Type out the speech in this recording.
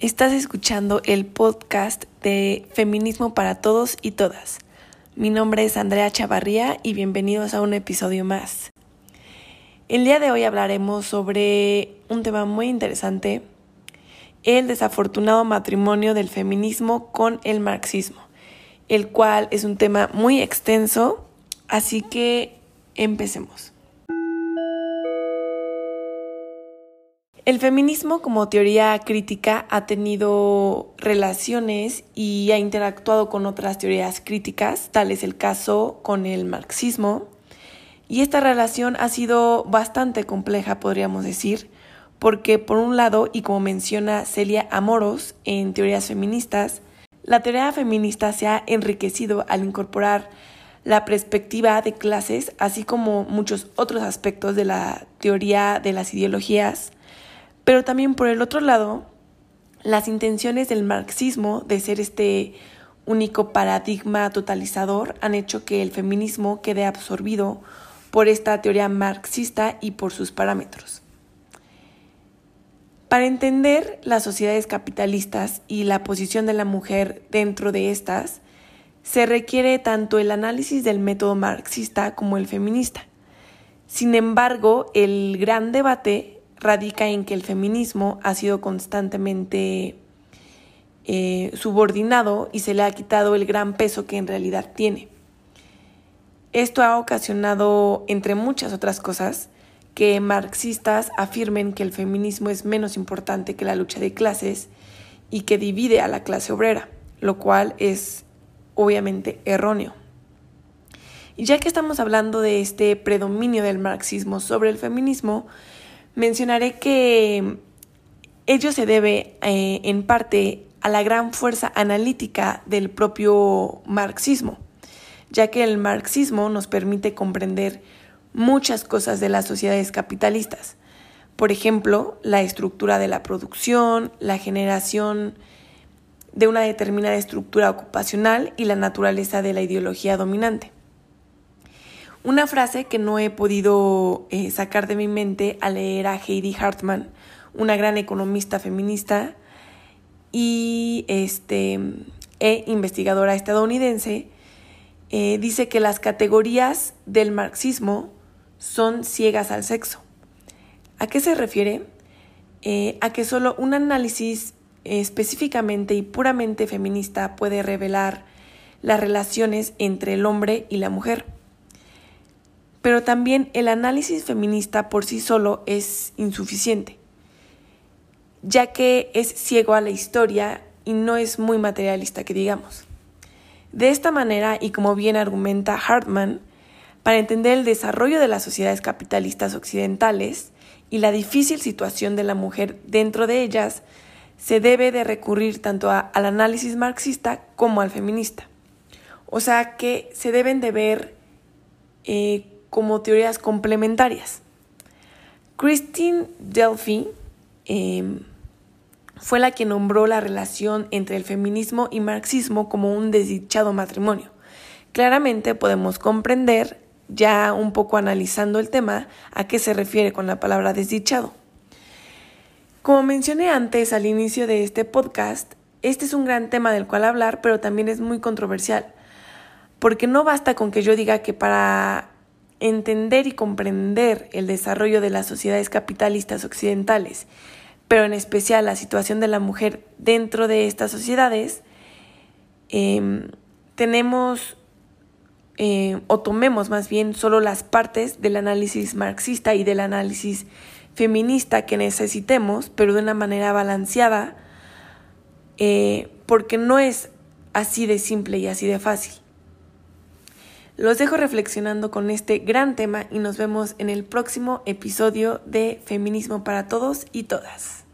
Estás escuchando el podcast de Feminismo para Todos y Todas. Mi nombre es Andrea Chavarría y bienvenidos a un episodio más. El día de hoy hablaremos sobre un tema muy interesante, el desafortunado matrimonio del feminismo con el marxismo, el cual es un tema muy extenso, así que empecemos. El feminismo como teoría crítica ha tenido relaciones y ha interactuado con otras teorías críticas, tal es el caso con el marxismo. Y esta relación ha sido bastante compleja, podríamos decir, porque por un lado, y como menciona Celia Amoros en teorías feministas, la teoría feminista se ha enriquecido al incorporar la perspectiva de clases, así como muchos otros aspectos de la teoría de las ideologías, pero también por el otro lado, las intenciones del marxismo de ser este único paradigma totalizador han hecho que el feminismo quede absorbido por esta teoría marxista y por sus parámetros. Para entender las sociedades capitalistas y la posición de la mujer dentro de estas, se requiere tanto el análisis del método marxista como el feminista. Sin embargo, el gran debate radica en que el feminismo ha sido constantemente eh, subordinado y se le ha quitado el gran peso que en realidad tiene. Esto ha ocasionado, entre muchas otras cosas, que marxistas afirmen que el feminismo es menos importante que la lucha de clases y que divide a la clase obrera, lo cual es obviamente erróneo. Ya que estamos hablando de este predominio del marxismo sobre el feminismo, mencionaré que ello se debe eh, en parte a la gran fuerza analítica del propio marxismo, ya que el marxismo nos permite comprender muchas cosas de las sociedades capitalistas. Por ejemplo, la estructura de la producción, la generación de una determinada estructura ocupacional y la naturaleza de la ideología dominante. Una frase que no he podido eh, sacar de mi mente al leer a Heidi Hartman, una gran economista feminista y este, e investigadora estadounidense, eh, dice que las categorías del marxismo son ciegas al sexo. ¿A qué se refiere? Eh, a que solo un análisis específicamente y puramente feminista puede revelar las relaciones entre el hombre y la mujer pero también el análisis feminista por sí solo es insuficiente, ya que es ciego a la historia y no es muy materialista que digamos. De esta manera, y como bien argumenta Hartman, para entender el desarrollo de las sociedades capitalistas occidentales y la difícil situación de la mujer dentro de ellas, se debe de recurrir tanto al análisis marxista como al feminista. O sea que se deben de ver eh, como teorías complementarias. Christine Delphi em, fue la que nombró la relación entre el feminismo y marxismo como un desdichado matrimonio. Claramente podemos comprender, ya un poco analizando el tema, a qué se refiere con la palabra desdichado. Como mencioné antes al inicio de este podcast, este es un gran tema del cual hablar, pero también es muy controversial, porque no basta con que yo diga que para entender y comprender el desarrollo de las sociedades capitalistas occidentales, pero en especial la situación de la mujer dentro de estas sociedades, em, tenemos eh, o tomemos más bien solo las partes del análisis marxista y del análisis feminista que necesitemos, pero de una manera balanceada, eh, porque no es así de simple y así de fácil. Los dejo reflexionando con este gran tema y nos vemos en el próximo episodio de Feminismo para Todos y Todas.